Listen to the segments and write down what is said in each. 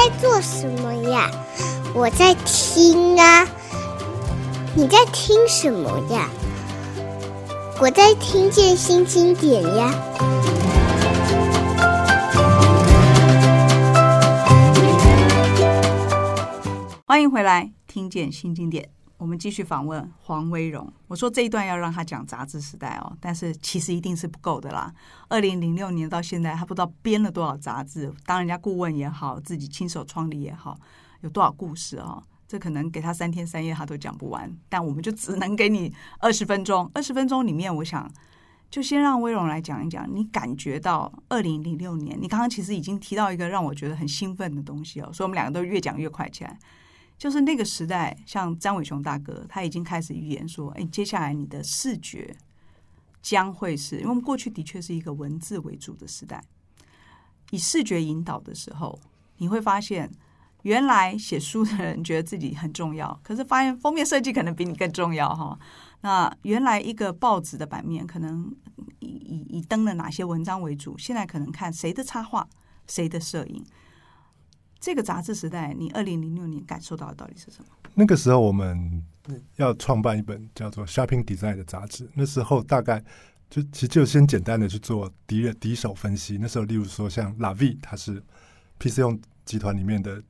在做什么呀？我在听啊。你在听什么呀？我在听见新经典呀。欢迎回来，听见新经典。我们继续访问黄威荣。我说这一段要让他讲杂志时代哦，但是其实一定是不够的啦。二零零六年到现在，他不知道编了多少杂志，当人家顾问也好，自己亲手创立也好，有多少故事哦。这可能给他三天三夜他都讲不完。但我们就只能给你二十分钟。二十分钟里面，我想就先让威荣来讲一讲，你感觉到二零零六年，你刚刚其实已经提到一个让我觉得很兴奋的东西哦，所以我们两个都越讲越快起来。就是那个时代，像张伟雄大哥，他已经开始预言说：“哎，接下来你的视觉将会是，因为我们过去的确是一个文字为主的时代，以视觉引导的时候，你会发现，原来写书的人觉得自己很重要，可是发现封面设计可能比你更重要哈。那原来一个报纸的版面可能以以以登了哪些文章为主，现在可能看谁的插画，谁的摄影。”这个杂志时代，你二零零六年感受到的到底是什么？那个时候我们要创办一本叫做《Shopping Design》的杂志，那时候大概就其实就先简单的去做敌人敌手分析。那时候，例如说像 La Vie，它是 PC Home 集团里面的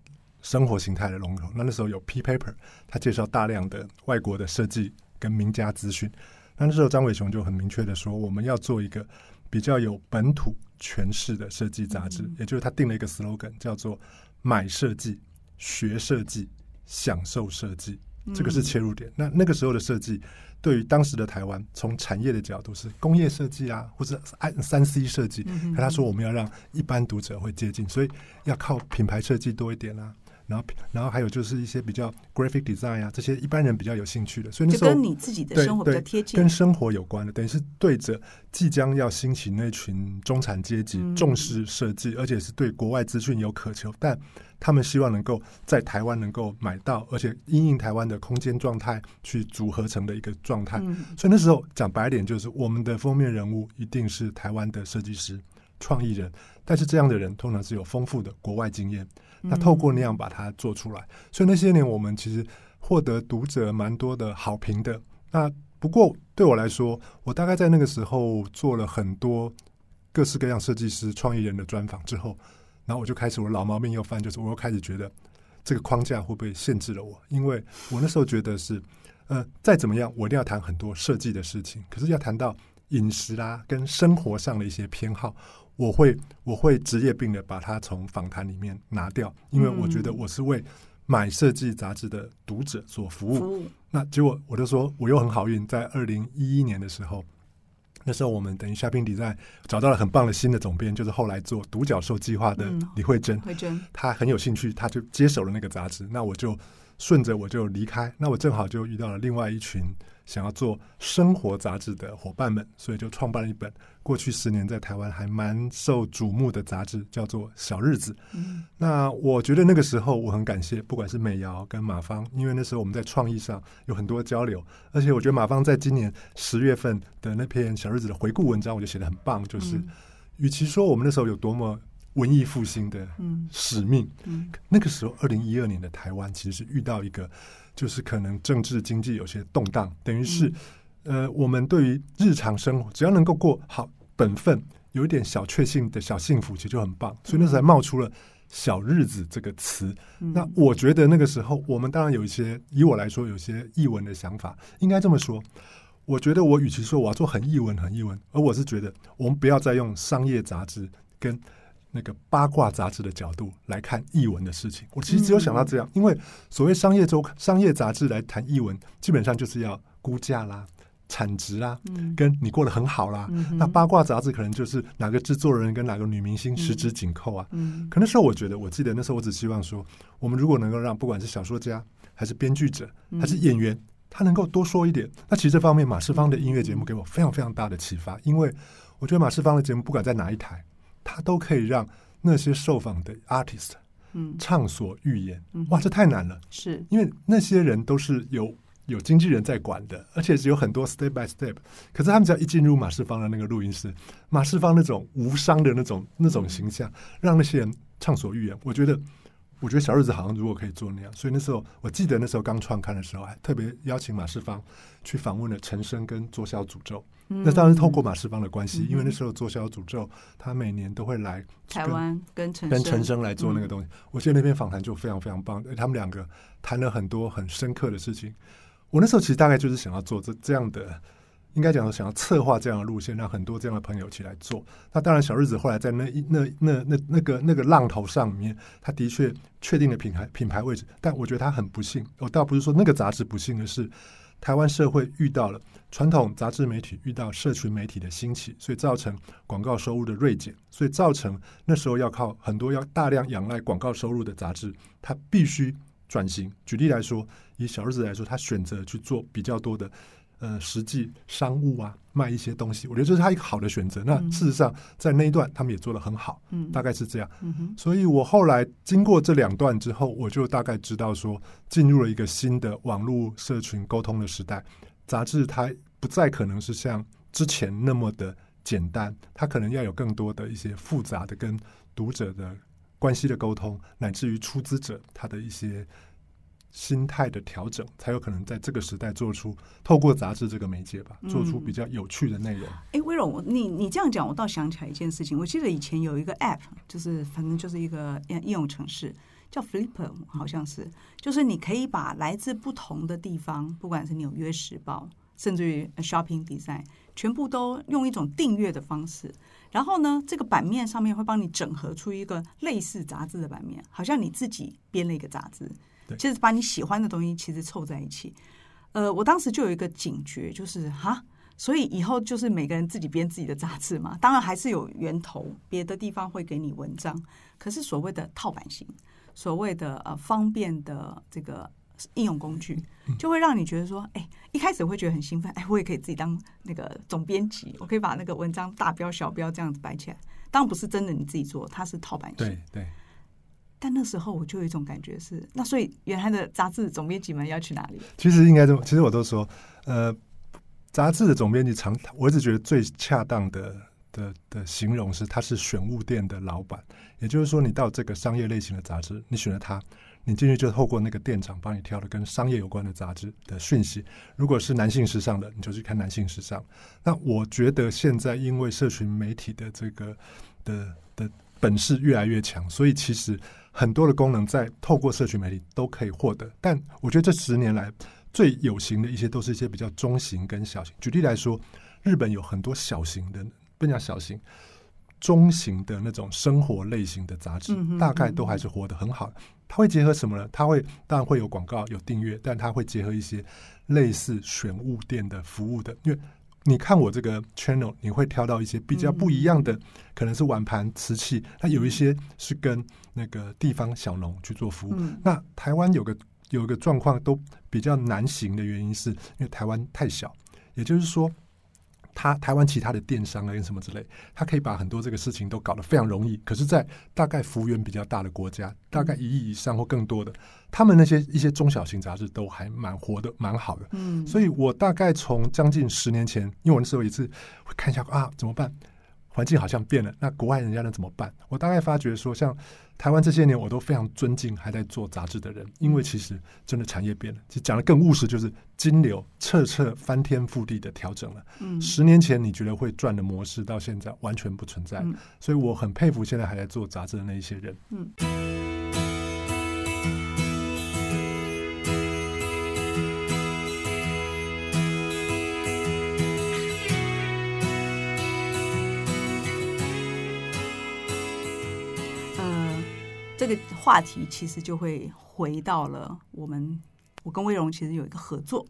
生活形态的龙头。那那时候有 P Paper，它介绍大量的外国的设计跟名家资讯。那那时候张伟雄就很明确的说，我们要做一个比较有本土诠释的设计杂志，嗯、也就是他定了一个 slogan 叫做。买设计、学设计、享受设计，这个是切入点。嗯、那那个时候的设计，对于当时的台湾，从产业的角度是工业设计啊，或者按三 C 设计。可他说我们要让一般读者会接近，所以要靠品牌设计多一点啊。然后，然后还有就是一些比较 graphic design 啊，这些一般人比较有兴趣的。所以那时候就跟你自己的生活比较贴近，跟生活有关的，等于是对着即将要兴起那群中产阶级，重视设计，嗯、而且是对国外资讯有渴求，但他们希望能够在台湾能够买到，而且因应台湾的空间状态去组合成的一个状态。嗯、所以那时候讲白点，就是我们的封面人物一定是台湾的设计师、创意人，但是这样的人通常是有丰富的国外经验。那透过那样把它做出来，所以那些年我们其实获得读者蛮多的好评的。那不过对我来说，我大概在那个时候做了很多各式各样设计师、创意人的专访之后，然后我就开始我老毛病又犯，就是我又开始觉得这个框架会不会限制了我？因为我那时候觉得是，呃，再怎么样，我一定要谈很多设计的事情，可是要谈到饮食啦、啊、跟生活上的一些偏好。我会我会职业病的把它从访谈里面拿掉，因为我觉得我是为买设计杂志的读者所服务。那结果我就说我又很好运，在二零一一年的时候，那时候我们等于 Shopping Design 找到了很棒的新的总编，就是后来做独角兽计划的李慧珍。慧珍，她很有兴趣，她就接手了那个杂志。那我就顺着我就离开，那我正好就遇到了另外一群。想要做生活杂志的伙伴们，所以就创办了一本过去十年在台湾还蛮受瞩目的杂志，叫做《小日子》。嗯，那我觉得那个时候我很感谢，不管是美瑶跟马芳，因为那时候我们在创意上有很多交流，而且我觉得马芳在今年十月份的那篇《小日子》的回顾文章，我就写得很棒，就是、嗯、与其说我们那时候有多么文艺复兴的使命，嗯嗯、那个时候二零一二年的台湾其实是遇到一个。就是可能政治经济有些动荡，等于是，嗯、呃，我们对于日常生活，只要能够过好本分，有一点小确幸的小幸福，其实就很棒。所以那时候才冒出了“小日子”这个词。嗯、那我觉得那个时候，我们当然有一些，以我来说，有些译文的想法。应该这么说，我觉得我与其说我要做很译文、很译文，而我是觉得，我们不要再用商业杂志跟。那个八卦杂志的角度来看译文的事情，我其实只有想到这样，因为所谓商业周刊、商业杂志来谈译文，基本上就是要估价啦、产值啦，跟你过得很好啦。那八卦杂志可能就是哪个制作人跟哪个女明星十指紧扣啊。可那时候我觉得，我记得那时候我只希望说，我们如果能够让不管是小说家还是编剧者还是演员，他能够多说一点。那其实这方面马世芳的音乐节目给我非常非常大的启发，因为我觉得马世芳的节目不管在哪一台。他都可以让那些受访的 artist，嗯，畅所欲言。嗯、哇，这太难了。是，因为那些人都是有有经纪人在管的，而且是有很多 step by step。可是他们只要一进入马世芳的那个录音室，马世芳那种无伤的那种那种形象，让那些人畅所欲言。我觉得我觉得小日子好像如果可以做那样，所以那时候我记得那时候刚创刊的时候，还特别邀请马世芳去访问了陈升跟左小诅咒。嗯、那当然是透过马世芳的关系，嗯、因为那时候左小诅咒他每年都会来台湾跟陈跟陈昇来做那个东西。嗯、我记得那篇访谈就非常非常棒，他们两个谈了很多很深刻的事情。我那时候其实大概就是想要做这这样的。应该讲说，想要策划这样的路线，让很多这样的朋友一起来做。那当然，小日子后来在那一那那那那个那个浪头上面，他的确确定了品牌品牌位置。但我觉得他很不幸，我倒不是说那个杂志不幸的是，台湾社会遇到了传统杂志媒体遇到社群媒体的兴起，所以造成广告收入的锐减，所以造成那时候要靠很多要大量仰赖广告收入的杂志，它必须转型。举例来说，以小日子来说，他选择去做比较多的。呃，实际商务啊，卖一些东西，我觉得这是他一个好的选择。那事实上，在那一段他们也做得很好，嗯，大概是这样。嗯，所以我后来经过这两段之后，我就大概知道说，进入了一个新的网络社群沟通的时代。杂志它不再可能是像之前那么的简单，它可能要有更多的一些复杂的跟读者的关系的沟通，乃至于出资者他的一些。心态的调整，才有可能在这个时代做出透过杂志这个媒介吧，做出比较有趣的内容。哎、嗯，威荣，你你这样讲，我倒想起来一件事情。我记得以前有一个 App，就是反正就是一个应用程式，叫 Flipper，好像是，就是你可以把来自不同的地方，不管是纽约时报，甚至于 Shopping Design，全部都用一种订阅的方式。然后呢，这个版面上面会帮你整合出一个类似杂志的版面，好像你自己编了一个杂志。其实把你喜欢的东西其实凑在一起，呃，我当时就有一个警觉，就是哈，所以以后就是每个人自己编自己的杂志嘛。当然还是有源头，别的地方会给你文章，可是所谓的套版型，所谓的呃方便的这个应用工具，就会让你觉得说，哎，一开始会觉得很兴奋，哎，我也可以自己当那个总编辑，我可以把那个文章大标小标这样子摆起来。当然不是真的你自己做，它是套版型，对对。但那时候我就有一种感觉是，那所以原来的杂志总编辑们要去哪里？其实应该这么，其实我都说，呃，杂志的总编辑常，我一直觉得最恰当的的的形容是，他是选物店的老板。也就是说，你到这个商业类型的杂志，你选了它，你进去就透过那个店长帮你挑的跟商业有关的杂志的讯息。如果是男性时尚的，你就去看男性时尚。那我觉得现在因为社群媒体的这个的的本事越来越强，所以其实。很多的功能在透过社群媒体都可以获得，但我觉得这十年来最有型的一些都是一些比较中型跟小型。举例来说，日本有很多小型的，不讲小型，中型的那种生活类型的杂志，大概都还是活得很好。它会结合什么呢？它会当然会有广告、有订阅，但它会结合一些类似选物店的服务的，因为。你看我这个 channel，你会挑到一些比较不一样的，嗯、可能是碗盘瓷器，它有一些是跟那个地方小农去做服务。嗯、那台湾有个有一个状况都比较难行的原因，是因为台湾太小，也就是说。他台湾其他的电商啊，什么之类，他可以把很多这个事情都搞得非常容易。可是，在大概幅员比较大的国家，大概一亿以上或更多的，他们那些一些中小型杂志都还蛮活的，蛮好的。嗯，所以我大概从将近十年前，因为我那时候也是会看一下啊，怎么办？环境好像变了，那国外人家能怎么办？我大概发觉说，像台湾这些年，我都非常尊敬还在做杂志的人，因为其实真的产业变了。其实讲的更务实，就是金流彻彻翻天覆地的调整了。嗯，十年前你觉得会赚的模式，到现在完全不存在。嗯，所以我很佩服现在还在做杂志的那一些人。嗯。这个话题其实就会回到了我们，我跟威荣其实有一个合作。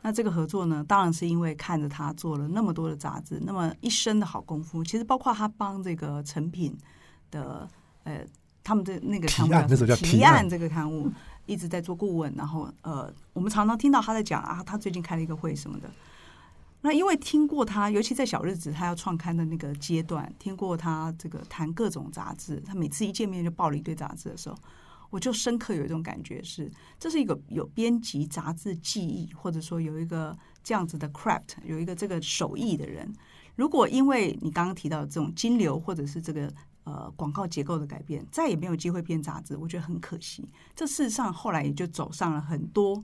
那这个合作呢，当然是因为看着他做了那么多的杂志，那么一身的好功夫，其实包括他帮这个成品的呃，他们的那个刊物叫提案这个刊物一直在做顾问，然后呃，我们常常听到他在讲啊，他最近开了一个会什么的。那因为听过他，尤其在小日子他要创刊的那个阶段，听过他这个谈各种杂志，他每次一见面就抱了一堆杂志的时候，我就深刻有一种感觉是，这是一个有编辑杂志技艺，或者说有一个这样子的 craft，有一个这个手艺的人。如果因为你刚刚提到这种金流，或者是这个呃广告结构的改变，再也没有机会编杂志，我觉得很可惜。这事实上后来也就走上了很多，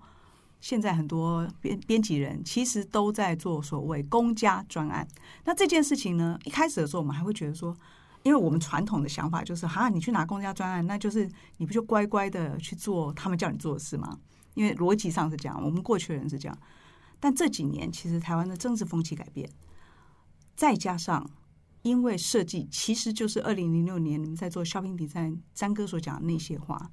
现在很多编编辑人其实都在做所谓公家专案。那这件事情呢，一开始的时候我们还会觉得说。因为我们传统的想法就是，哈，你去拿公家专案，那就是你不就乖乖的去做他们叫你做的事吗？因为逻辑上是这样，我们过去的人是这样。但这几年，其实台湾的政治风气改变，再加上因为设计，其实就是二零零六年你们在做 shopping design，詹哥所讲的那些话，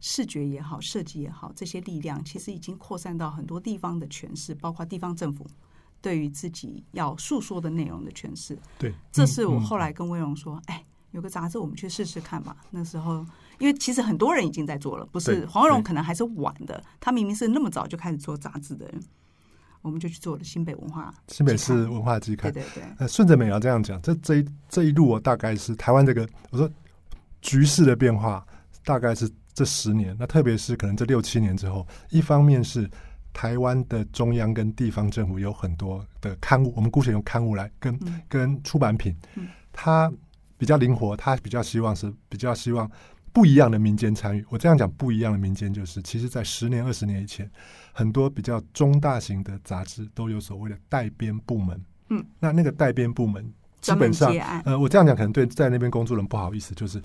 视觉也好，设计也好，这些力量其实已经扩散到很多地方的诠释，包括地方政府。对于自己要诉说的内容的诠释，对，这是我后来跟威荣说，哎，有个杂志，我们去试试看吧。那时候，因为其实很多人已经在做了，不是黄威荣可能还是晚的，他明明是那么早就开始做杂志的人，我们就去做了新北文化，新北市文化季刊。对对对。呃，顺着美瑶这样讲，这这一这一路，我大概是台湾这个，我说局势的变化，大概是这十年，那特别是可能这六七年之后，一方面是。台湾的中央跟地方政府有很多的刊物，我们姑且用刊物来跟跟出版品，它比较灵活，它比较希望是比较希望不一样的民间参与。我这样讲不一样的民间，就是其实在十年二十年以前，很多比较中大型的杂志都有所谓的代编部门。嗯，那那个代编部门基本上，呃，我这样讲可能对在那边工作人不好意思，就是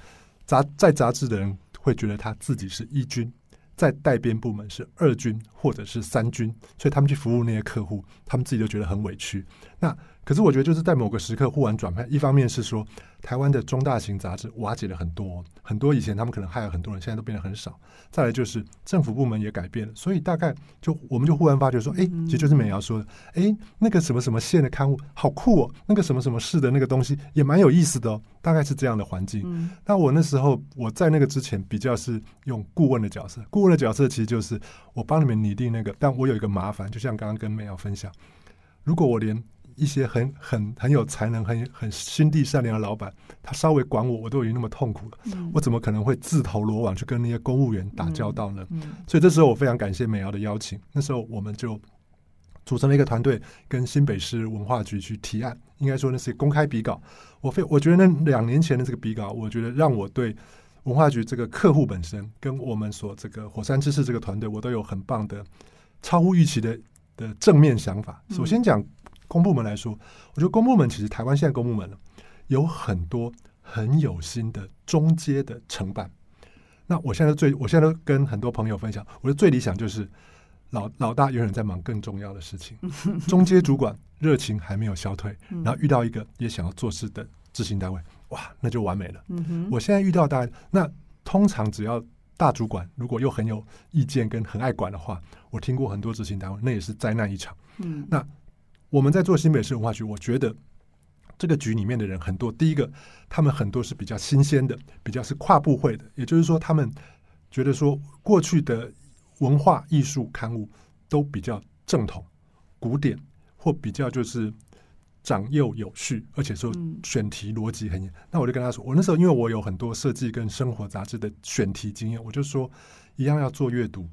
杂在杂志的人会觉得他自己是一军。在代编部门是二军或者是三军，所以他们去服务那些客户，他们自己就觉得很委屈。那可是我觉得就是在某个时刻忽然转变，一方面是说台湾的中大型杂志瓦解了很多，很多以前他们可能害了很多人，现在都变得很少。再来就是政府部门也改变了，所以大概就我们就忽然发觉说，哎，其实就是美瑶说的，哎，那个什么什么县的刊物好酷哦，那个什么什么市的那个东西也蛮有意思的哦，大概是这样的环境。那我那时候我在那个之前比较是用顾问的角色，顾问的角色其实就是我帮你们拟定那个，但我有一个麻烦，就像刚刚跟美瑶分享，如果我连一些很很很有才能、很很心地善良的老板，他稍微管我，我都已经那么痛苦了。嗯、我怎么可能会自投罗网去跟那些公务员打交道呢？所以这时候我非常感谢美瑶的邀请。那时候我们就组成了一个团队，跟新北市文化局去提案。应该说那是公开比稿。我非我觉得那两年前的这个比稿，我觉得让我对文化局这个客户本身，跟我们所这个火山知识这个团队，我都有很棒的、超乎预期的的正面想法。首先讲。公部门来说，我觉得公部门其实台湾现在公部门有很多很有心的中阶的承办。那我现在最，我现在都跟很多朋友分享，我的最理想就是老老大有人在忙更重要的事情，中阶主管热情还没有消退，然后遇到一个也想要做事的执行单位，哇，那就完美了。我现在遇到大，那通常只要大主管如果又很有意见跟很爱管的话，我听过很多执行单位，那也是灾难一场。嗯，那。我们在做新北市文化局，我觉得这个局里面的人很多。第一个，他们很多是比较新鲜的，比较是跨部会的，也就是说，他们觉得说过去的文化艺术刊物都比较正统、古典，或比较就是长幼有序，而且说选题逻辑很严。那我就跟他说，我那时候因为我有很多设计跟生活杂志的选题经验，我就说一样要做阅读。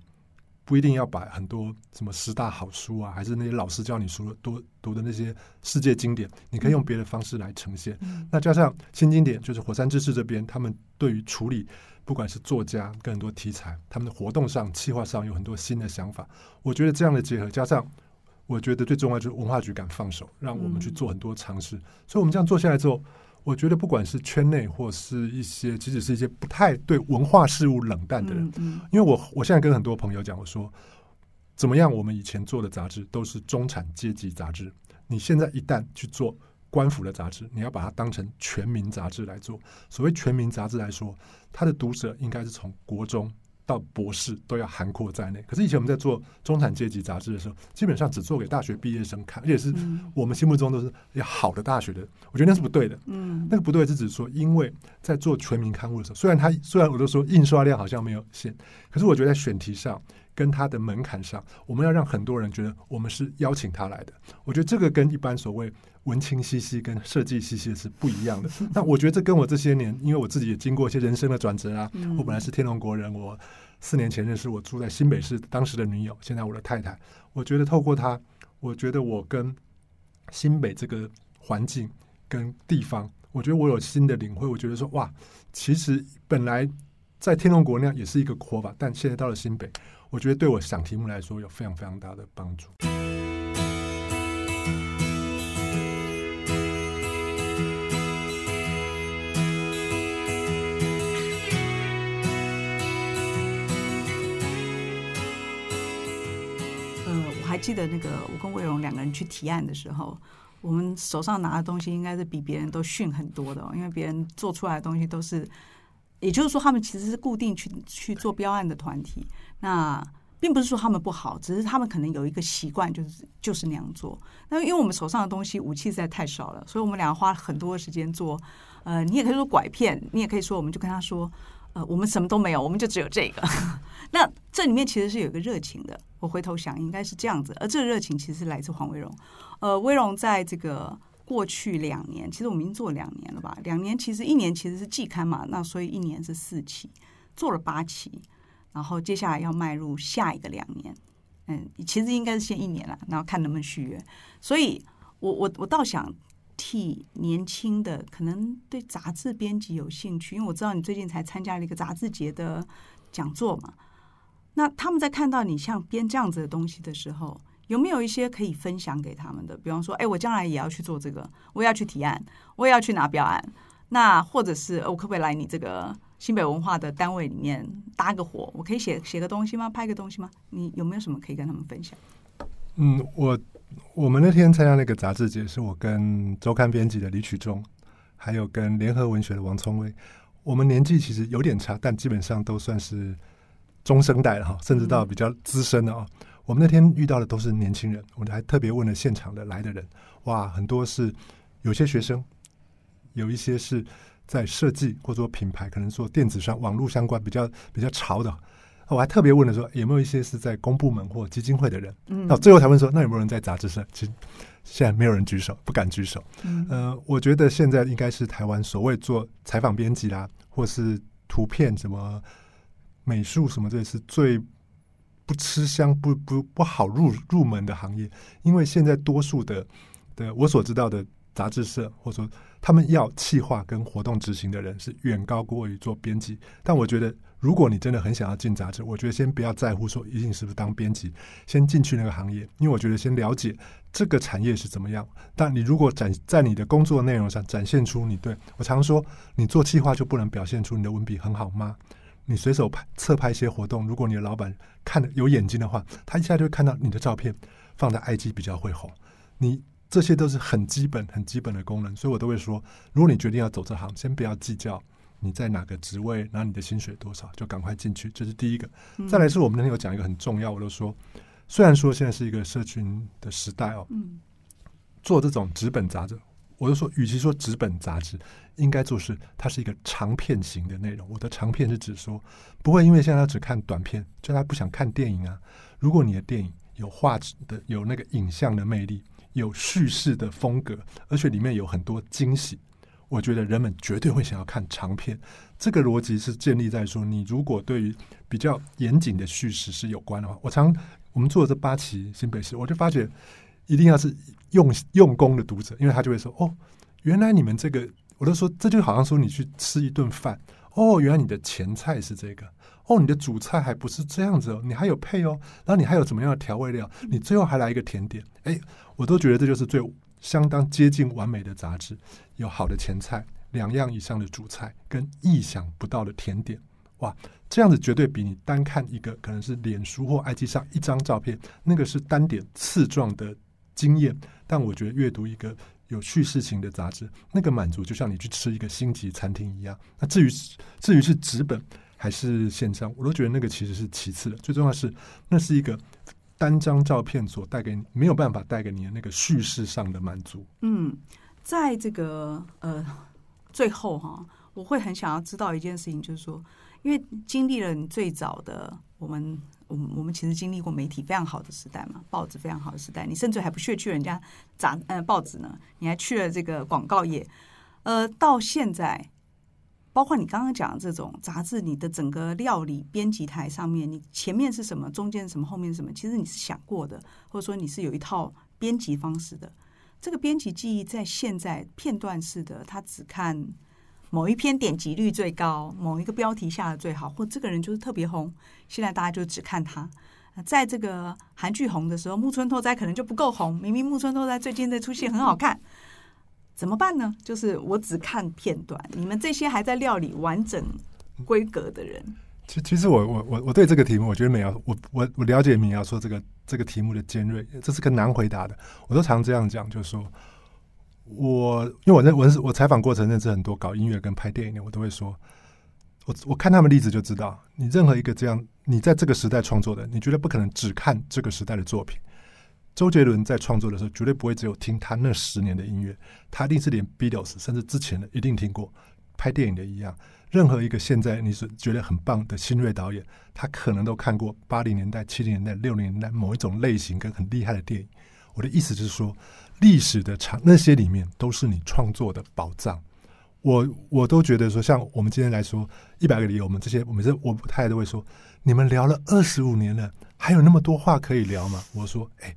不一定要把很多什么十大好书啊，还是那些老师教你书的多读的那些世界经典，你可以用别的方式来呈现。嗯、那加上新经典，就是火山知识这边，他们对于处理不管是作家跟很多题材，他们的活动上、企划上有很多新的想法。我觉得这样的结合，加上我觉得最重要就是文化局敢放手，让我们去做很多尝试。嗯、所以我们这样做下来之后。我觉得不管是圈内或是一些，即使是一些不太对文化事物冷淡的人，嗯嗯、因为我我现在跟很多朋友讲，我说怎么样？我们以前做的杂志都是中产阶级杂志，你现在一旦去做官府的杂志，你要把它当成全民杂志来做。所谓全民杂志来说，它的读者应该是从国中。到博士都要涵括在内。可是以前我们在做中产阶级杂志的时候，基本上只做给大学毕业生看，而且是我们心目中都是要好的大学的。我觉得那是不对的。嗯，那个不对是指说，因为在做全民刊物的时候，虽然它虽然我都说印刷量好像没有限，可是我觉得在选题上跟它的门槛上，我们要让很多人觉得我们是邀请他来的。我觉得这个跟一般所谓文青兮兮跟设计兮兮是不一样的。那我觉得这跟我这些年，因为我自己也经过一些人生的转折啊，我本来是天龙国人，我。四年前认识我住在新北市当时的女友，现在我的太太。我觉得透过她，我觉得我跟新北这个环境跟地方，我觉得我有新的领会。我觉得说哇，其实本来在天龙国那样也是一个活法，但现在到了新北，我觉得对我想题目来说有非常非常大的帮助。记得那个我跟魏荣两个人去提案的时候，我们手上拿的东西应该是比别人都逊很多的，因为别人做出来的东西都是，也就是说他们其实是固定去去做标案的团体。那并不是说他们不好，只是他们可能有一个习惯，就是就是那样做。那因为我们手上的东西武器实在太少了，所以我们俩花了很多时间做。呃，你也可以说拐骗，你也可以说，我们就跟他说。呃，我们什么都没有，我们就只有这个。那这里面其实是有一个热情的。我回头想，应该是这样子。而这个热情其实是来自黄威荣。呃，威荣在这个过去两年，其实我们已经做两年了吧？两年其实一年其实是季刊嘛，那所以一年是四期，做了八期，然后接下来要迈入下一个两年。嗯，其实应该是先一年了，然后看能不能续约。所以我我我倒想。替年轻的可能对杂志编辑有兴趣，因为我知道你最近才参加了一个杂志节的讲座嘛。那他们在看到你像编这样子的东西的时候，有没有一些可以分享给他们的？比方说，哎，我将来也要去做这个，我也要去提案，我也要去拿标案。那或者是我可不可以来你这个新北文化的单位里面搭个伙？我可以写写个东西吗？拍个东西吗？你有没有什么可以跟他们分享？嗯，我。我们那天参加那个杂志节，是我跟周刊编辑的李曲中，还有跟联合文学的王聪威。我们年纪其实有点差，但基本上都算是中生代了哈，甚至到比较资深的啊。嗯、我们那天遇到的都是年轻人，我还特别问了现场的来的人，哇，很多是有些学生，有一些是在设计或者说品牌，可能做电子商、网络相关比较比较潮的。我还特别问了说，有没有一些是在公部门或基金会的人？嗯，到最后才问说，那有没有人在杂志社？其实现在没有人举手，不敢举手。嗯，呃，我觉得现在应该是台湾所谓做采访编辑啦，或是图片什么美术什么，这是最不吃香、不不不好入入门的行业。因为现在多数的的我所知道的杂志社，或者说他们要企划跟活动执行的人，是远高过于做编辑。但我觉得。如果你真的很想要进杂志，我觉得先不要在乎说一定是不是当编辑，先进去那个行业，因为我觉得先了解这个产业是怎么样。但你如果展在你的工作内容上展现出你对我常说，你做企划就不能表现出你的文笔很好吗？你随手拍侧拍一些活动，如果你的老板看有眼睛的话，他一下就会看到你的照片放在 IG 比较会红。你这些都是很基本很基本的功能，所以我都会说，如果你决定要走这行，先不要计较。你在哪个职位，拿你的薪水多少，就赶快进去，这是第一个。再来是我们那天有讲一个很重要，我都说，虽然说现在是一个社群的时代哦，做这种纸本杂志，我就说，与其说纸本杂志，应该做是它是一个长片型的内容。我的长片是指说，不会因为现在他只看短片，就他不想看电影啊。如果你的电影有画质的，有那个影像的魅力，有叙事的风格，而且里面有很多惊喜。我觉得人们绝对会想要看长片，这个逻辑是建立在说，你如果对于比较严谨的叙事是有关的话，我常我们做的这八期新北市，我就发觉一定要是用用功的读者，因为他就会说，哦，原来你们这个，我都说这就好像说你去吃一顿饭，哦，原来你的前菜是这个，哦，你的主菜还不是这样子哦，你还有配哦，然后你还有怎么样的调味料，你最后还来一个甜点，哎，我都觉得这就是最。相当接近完美的杂志，有好的前菜，两样以上的主菜，跟意想不到的甜点，哇，这样子绝对比你单看一个可能是脸书或 IG 上一张照片，那个是单点刺状的经验。但我觉得阅读一个有叙事型的杂志，那个满足就像你去吃一个星级餐厅一样。那至于至于是纸本还是线上，我都觉得那个其实是其次的，最重要是那是一个。单张照片所带给你没有办法带给你的那个叙事上的满足。嗯，在这个呃最后哈，我会很想要知道一件事情，就是说，因为经历了你最早的我们，我们我们其实经历过媒体非常好的时代嘛，报纸非常好的时代，你甚至还不屑去人家杂呃报纸呢，你还去了这个广告业，呃，到现在。包括你刚刚讲的这种杂志，你的整个料理编辑台上面，你前面是什么，中间什么，后面什么？其实你是想过的，或者说你是有一套编辑方式的。这个编辑记忆在现在片段式的，他只看某一篇点击率最高，某一个标题下的最好，或这个人就是特别红，现在大家就只看他。在这个韩剧红的时候，木村拓哉可能就不够红，明明木村拓哉最近的出戏很好看，怎么办呢？就是我只看片段，你们这些还在料理完整规格的人。其其实我我我我对这个题目，我觉得美瑶，我我我了解美瑶说这个这个题目的尖锐，这是个难回答的。我都常这样讲，就是说，我因为我认我是我采访过程认识很多搞音乐跟拍电影的，我都会说，我我看他们例子就知道，你任何一个这样，你在这个时代创作的，你绝对不可能只看这个时代的作品。周杰伦在创作的时候，绝对不会只有听他那十年的音乐，他一定是连 Beatles 甚至之前的一定听过。拍电影的一样。任何一个现在你是觉得很棒的新锐导演，他可能都看过八零年代、七零年代、六零年代某一种类型跟很厉害的电影。我的意思就是说，历史的长那些里面都是你创作的宝藏。我我都觉得说，像我们今天来说一百个理由，我们这些我们这我太太都会说，你们聊了二十五年了，还有那么多话可以聊吗？我说，哎，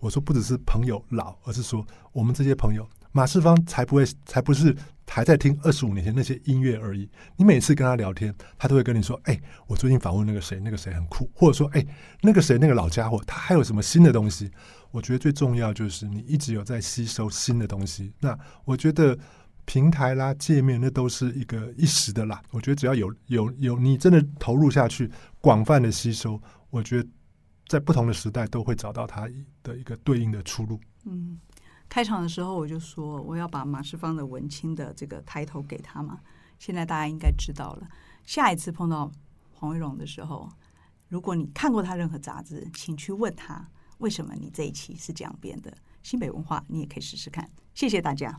我说不只是朋友老，而是说我们这些朋友。马世芳才不会，才不是还在听二十五年前那些音乐而已。你每次跟他聊天，他都会跟你说：“哎，我最近访问那个谁，那个谁很酷。”或者说：“哎，那个谁，那个老家伙，他还有什么新的东西？”我觉得最重要就是你一直有在吸收新的东西。那我觉得平台啦、界面那都是一个一时的啦。我觉得只要有有有你真的投入下去，广泛的吸收，我觉得在不同的时代都会找到它的一个对应的出路。嗯。开场的时候我就说我要把马世芳的文青的这个抬头给他嘛，现在大家应该知道了。下一次碰到黄维荣的时候，如果你看过他任何杂志，请去问他为什么你这一期是这样编的。新北文化你也可以试试看。谢谢大家。